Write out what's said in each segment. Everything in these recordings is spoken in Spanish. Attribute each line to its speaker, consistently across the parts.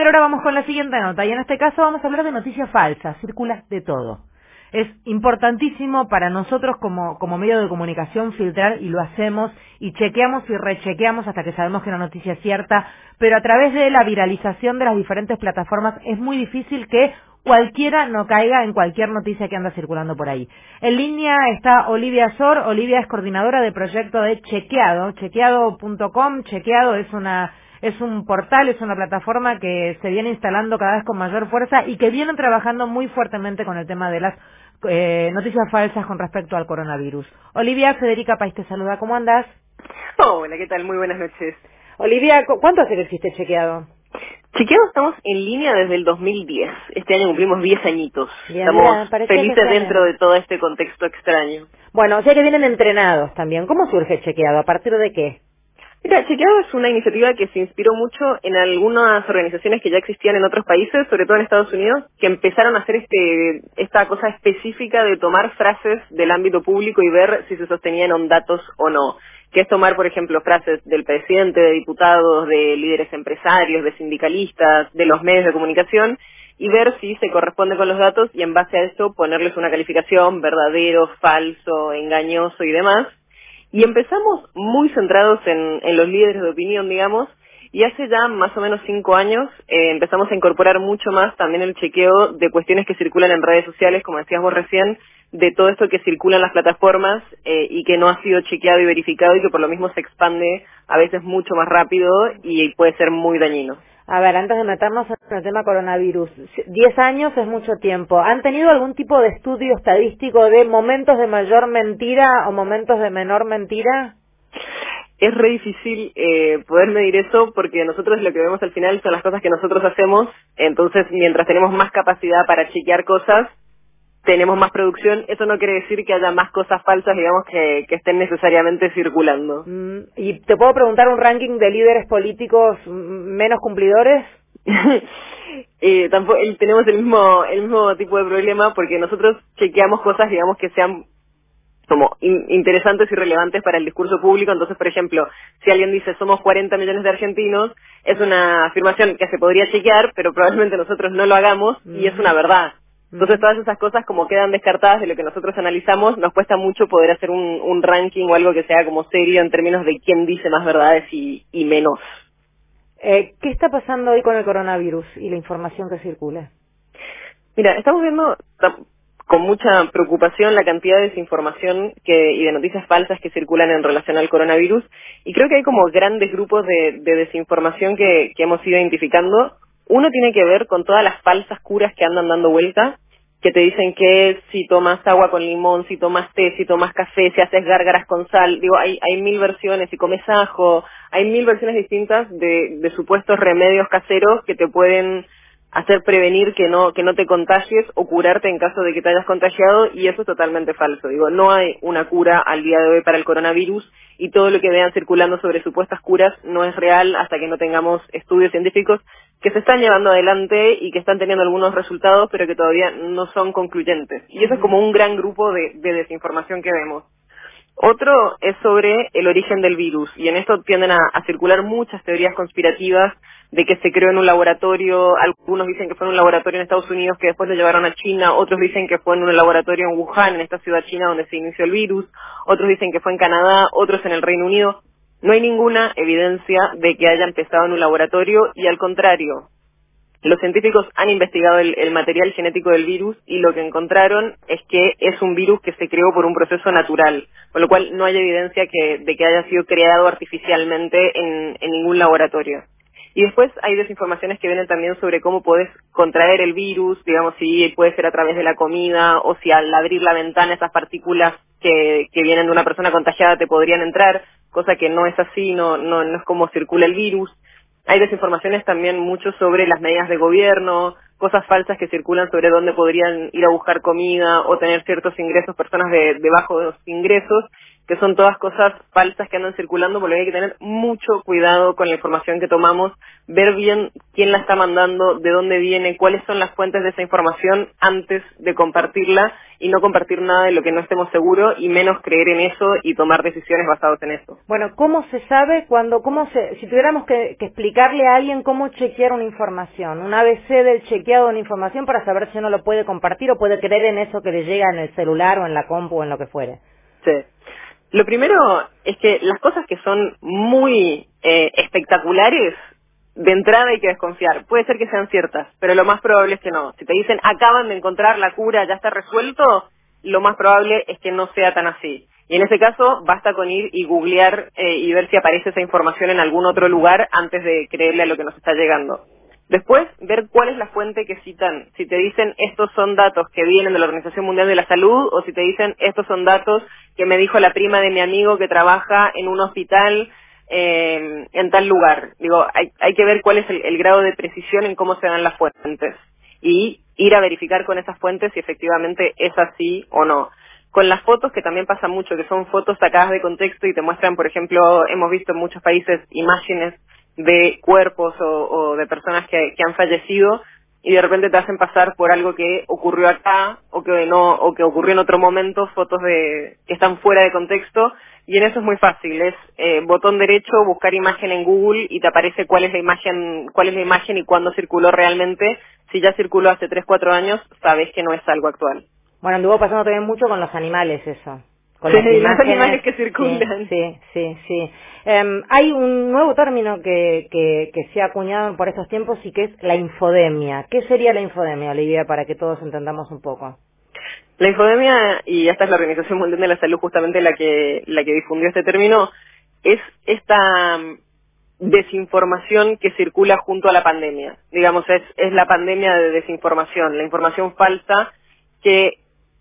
Speaker 1: Pero ahora vamos con la siguiente nota y en este caso vamos a hablar de noticias falsas, circula de todo. Es importantísimo para nosotros como, como medio de comunicación filtrar y lo hacemos y chequeamos y rechequeamos hasta que sabemos que una noticia es cierta, pero a través de la viralización de las diferentes plataformas es muy difícil que cualquiera no caiga en cualquier noticia que anda circulando por ahí. En línea está Olivia Sor. Olivia es coordinadora de proyecto de Chequeado. Chequeado.com. Chequeado es una es un portal, es una plataforma que se viene instalando cada vez con mayor fuerza y que viene trabajando muy fuertemente con el tema de las eh, noticias falsas con respecto al coronavirus. Olivia, Federica País te saluda. ¿Cómo andas?
Speaker 2: Hola, ¿qué tal? Muy buenas noches.
Speaker 1: Olivia, ¿cuánto hace que existe Chequeado?
Speaker 2: Chequeado estamos en línea desde el 2010. Este año cumplimos 10 añitos. estamos felices dentro de todo este contexto extraño.
Speaker 1: Bueno, o sea que vienen entrenados también. ¿Cómo surge Chequeado? ¿A partir de qué?
Speaker 2: Mira, Chequeado es una iniciativa que se inspiró mucho en algunas organizaciones que ya existían en otros países, sobre todo en Estados Unidos, que empezaron a hacer este, esta cosa específica de tomar frases del ámbito público y ver si se sostenían en datos o no. Que es tomar, por ejemplo, frases del presidente, de diputados, de líderes empresarios, de sindicalistas, de los medios de comunicación, y ver si se corresponde con los datos y en base a eso ponerles una calificación verdadero, falso, engañoso y demás y empezamos muy centrados en, los líderes de opinión, digamos, y hace ya más o menos cinco años eh, empezamos a incorporar mucho más también el chequeo de cuestiones que circulan en redes sociales, como decías vos recién, de todo esto que circula en las plataformas eh, y que no ha sido chequeado y verificado y que por lo mismo se expande a veces mucho más rápido y puede ser muy dañino.
Speaker 1: A ver, antes de meternos en el tema coronavirus, diez años es mucho tiempo. ¿Han tenido algún tipo de estudio estadístico de momentos de mayor mentira o momentos de menor mentira?
Speaker 2: Es re difícil eh, poder medir eso porque nosotros lo que vemos al final son las cosas que nosotros hacemos, entonces mientras tenemos más capacidad para chequear cosas, tenemos más producción, eso no quiere decir que haya más cosas falsas, digamos, que, que estén necesariamente circulando.
Speaker 1: Mm, ¿Y te puedo preguntar un ranking de líderes políticos menos cumplidores?
Speaker 2: eh, tampoco tenemos el mismo el mismo tipo de problema porque nosotros chequeamos cosas, digamos, que sean como interesantes y relevantes para el discurso público. Entonces, por ejemplo, si alguien dice somos 40 millones de argentinos, es una afirmación que se podría chequear, pero probablemente nosotros no lo hagamos y es una verdad. Entonces todas esas cosas como quedan descartadas de lo que nosotros analizamos, nos cuesta mucho poder hacer un, un ranking o algo que sea como serio en términos de quién dice más verdades y, y menos.
Speaker 1: Eh, ¿Qué está pasando hoy con el coronavirus y la información que circula?
Speaker 2: Mira, estamos viendo con mucha preocupación la cantidad de desinformación que, y de noticias falsas que circulan en relación al coronavirus y creo que hay como grandes grupos de, de desinformación que, que hemos ido identificando uno tiene que ver con todas las falsas curas que andan dando vuelta, que te dicen que si tomas agua con limón, si tomas té, si tomas café, si haces gárgaras con sal, digo, hay, hay mil versiones, si comes ajo, hay mil versiones distintas de, de supuestos remedios caseros que te pueden hacer prevenir que no que no te contagies o curarte en caso de que te hayas contagiado y eso es totalmente falso. Digo, no hay una cura al día de hoy para el coronavirus y todo lo que vean circulando sobre supuestas curas no es real hasta que no tengamos estudios científicos que se están llevando adelante y que están teniendo algunos resultados pero que todavía no son concluyentes. Y eso es como un gran grupo de, de desinformación que vemos. Otro es sobre el origen del virus y en esto tienden a, a circular muchas teorías conspirativas de que se creó en un laboratorio, algunos dicen que fue en un laboratorio en Estados Unidos que después lo llevaron a China, otros dicen que fue en un laboratorio en Wuhan, en esta ciudad china donde se inició el virus, otros dicen que fue en Canadá, otros en el Reino Unido. No hay ninguna evidencia de que haya empezado en un laboratorio y al contrario, los científicos han investigado el, material genético del virus y lo que encontraron es que es un virus que se creó por un proceso natural, con lo cual no hay evidencia que, de que haya sido creado artificialmente en, en ningún laboratorio. Y después hay desinformaciones que vienen también sobre cómo puedes contraer el virus, digamos, si puede ser a través de la comida o si al abrir la ventana esas partículas que, vienen de una persona contagiada te podrían entrar, cosa que no es así, no, no, no es como circula el virus. Hay desinformaciones también mucho sobre las medidas de gobierno, cosas falsas que circulan sobre dónde podrían ir a buscar comida o tener ciertos ingresos, personas de, de bajos ingresos, que son todas cosas falsas que andan circulando, porque hay que tener mucho cuidado con la información que tomamos, ver bien quién la está mandando, de dónde viene, cuáles son las fuentes de esa información antes de compartirla y no compartir nada de lo que no estemos seguros y menos creer en eso y tomar decisiones basadas en eso.
Speaker 1: Bueno, ¿cómo se sabe cuando, cómo se, si tuviéramos que, que explicarle a alguien cómo chequear una información, un ABC del chequeado de una información para saber si uno lo puede compartir o puede creer en eso que le llega en el celular o en la compu o en lo que fuere?
Speaker 2: Sí. Lo primero es que las cosas que son muy eh, espectaculares, de entrada hay que desconfiar. Puede ser que sean ciertas, pero lo más probable es que no. Si te dicen acaban de encontrar la cura, ya está resuelto, lo más probable es que no sea tan así. Y en ese caso basta con ir y googlear eh, y ver si aparece esa información en algún otro lugar antes de creerle a lo que nos está llegando. Después, ver cuál es la fuente que citan. Si te dicen estos son datos que vienen de la Organización Mundial de la Salud o si te dicen estos son datos que me dijo la prima de mi amigo que trabaja en un hospital eh, en tal lugar. Digo, hay, que ver cuál es el grado de precisión en cómo se dan las fuentes y ir a verificar con esas fuentes si efectivamente es así o no con las fotos, que también pasa mucho, que son fotos sacadas de contexto y te muestran, por ejemplo, hemos visto en muchos países imágenes de cuerpos o, de personas que, han fallecido y de repente te hacen pasar por algo que ocurrió acá o que no o que ocurrió en otro momento fotos de que están fuera de contexto y en eso es muy fácil es eh, botón derecho buscar imagen en Google y te aparece cuál es la imagen cuál es la imagen y cuándo circuló realmente. Si ya circuló hace tres cuatro años sabes que no es algo actual.
Speaker 1: Bueno anduvo pasando también mucho con los animales eso con
Speaker 2: sí, las imágenes, que circulan.
Speaker 1: Sí, sí, sí. Eh, hay un nuevo término que, que, que, se ha acuñado por estos tiempos y que es la infodemia. ¿Qué sería la infodemia, Olivia, para que todos entendamos un poco?
Speaker 2: La infodemia, y esta es la Organización Mundial de la Salud justamente la que, la que difundió este término, es esta mm, desinformación que circula junto a la pandemia. Digamos, es, es la pandemia de desinformación, la información falsa que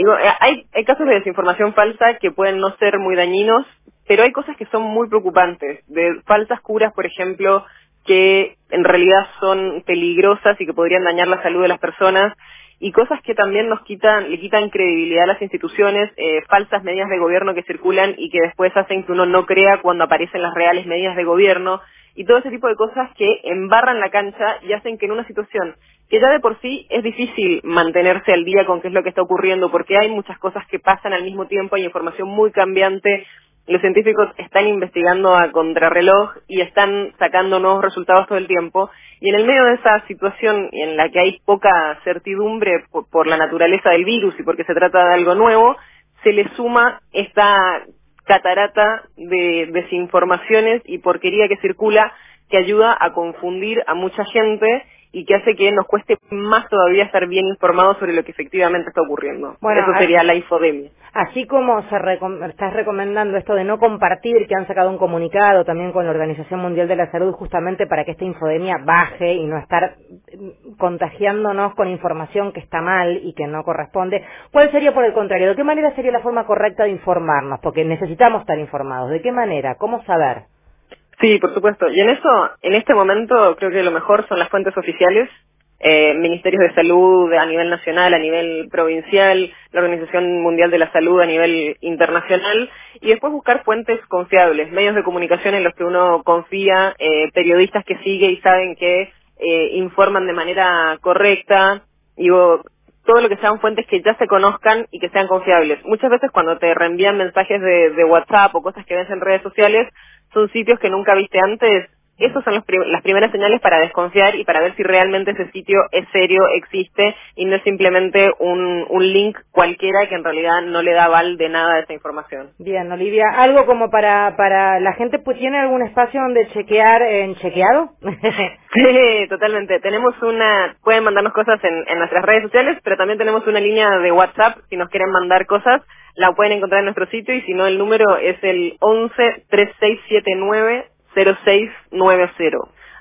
Speaker 2: Eh, hay, hay casos de desinformación falsa que pueden no ser muy dañinos, pero hay cosas que son muy preocupantes, de falsas curas, por ejemplo, que en realidad son peligrosas y que podrían dañar la salud de las personas, y cosas que también nos quitan, le quitan credibilidad a las instituciones, eh, falsas medidas de gobierno que circulan y que después hacen que uno no crea cuando aparecen las reales medidas de gobierno, y todo ese tipo de cosas que embarran la cancha y hacen que en una situación que ya de por sí es difícil mantenerse al día con qué es lo que está ocurriendo, porque hay muchas cosas que pasan al mismo tiempo, hay información muy cambiante, los científicos están investigando a contrarreloj y están sacando nuevos resultados todo el tiempo, y en el medio de esa situación en la que hay poca certidumbre por, por la naturaleza del virus y porque se trata de algo nuevo, se le suma esta catarata de desinformaciones y porquería que circula que ayuda a confundir a mucha gente y que hace que nos cueste más todavía estar bien informados sobre lo que efectivamente está ocurriendo. Bueno, Eso sería la infodemia.
Speaker 1: Así como se estás recomendando esto de no compartir, que han sacado un comunicado también con la Organización Mundial de la Salud justamente para que esta infodemia baje y no estar contagiándonos con información que está mal y que no corresponde, ¿cuál sería por el contrario? ¿De qué manera sería la forma correcta de informarnos? Porque necesitamos estar informados. ¿De qué manera? ¿Cómo saber?
Speaker 2: Sí, por supuesto. Y en eso, en este momento, creo que lo mejor son las fuentes oficiales, eh, ministerios de salud a nivel nacional, a nivel provincial, la Organización Mundial de la Salud a nivel internacional, y después buscar fuentes confiables, medios de comunicación en los que uno confía, eh, periodistas que sigue y saben que eh, informan de manera correcta, digo, todo lo que sean fuentes que ya se conozcan y que sean confiables. Muchas veces cuando te reenvían mensajes de, WhatsApp o cosas que ves en redes sociales, son sitios que nunca viste antes, esas son las primeras señales para desconfiar y para ver si realmente ese sitio es serio, existe y no es simplemente un, un link cualquiera que en realidad no le da val de nada de esa información.
Speaker 1: Bien, Olivia, algo como para, para la gente, pues, ¿tiene algún espacio donde chequear en chequeado?
Speaker 2: sí, totalmente. Tenemos una, pueden mandarnos cosas en, en nuestras redes sociales, pero también tenemos una línea de WhatsApp si nos quieren mandar cosas la pueden encontrar en nuestro sitio y si no el número es el 11 3679 0690.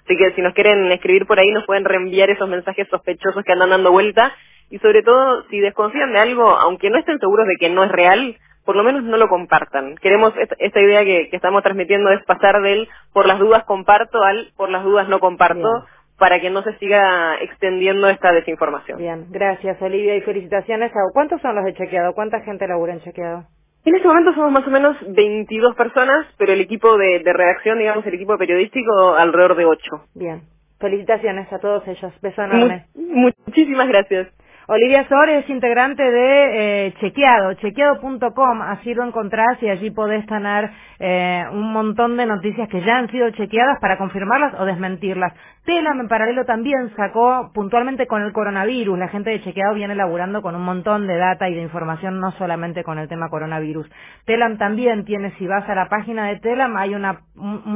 Speaker 2: Así que si nos quieren escribir por ahí nos pueden reenviar esos mensajes sospechosos que andan dando vuelta y sobre todo si desconfían de algo, aunque no estén seguros de que no es real, por lo menos no lo compartan. Queremos, esta, idea que, estamos transmitiendo es pasar del por las dudas comparto al por las dudas no comparto para que no se siga extendiendo esta desinformación.
Speaker 1: Bien, gracias Olivia y felicitaciones. ¿Cuántos son los de chequeado? ¿Cuánta gente labura en chequeado?
Speaker 2: En este momento somos más o menos 22 personas, pero el equipo de, de redacción, digamos, el equipo periodístico, alrededor de 8.
Speaker 1: Bien. Felicitaciones a todos ellos. Beso enorme.
Speaker 2: Mu muchísimas gracias.
Speaker 1: Olivia Sor es integrante de eh, Chequeado, chequeado.com, así lo encontrás y allí podés tener eh, un montón de noticias que ya han sido chequeadas para confirmarlas o desmentirlas. Telam en paralelo también sacó puntualmente con el coronavirus, la gente de Chequeado viene laburando con un montón de data y de información, no solamente con el tema coronavirus. Telam también tiene, si vas a la página de Telam, hay un,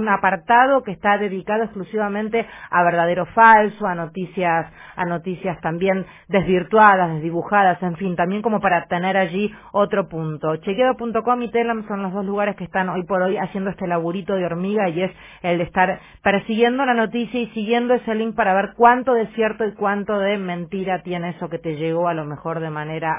Speaker 1: apartado que está dedicado exclusivamente a verdadero falso, a noticias, a noticias también desvirtuadas desdibujadas, en fin, también como para tener allí otro punto. Chequeo.com y Telam son los dos lugares que están hoy por hoy haciendo este laburito de hormiga y es el de estar persiguiendo la noticia y siguiendo ese link para ver cuánto de cierto y cuánto de mentira tiene eso que te llegó a lo mejor de manera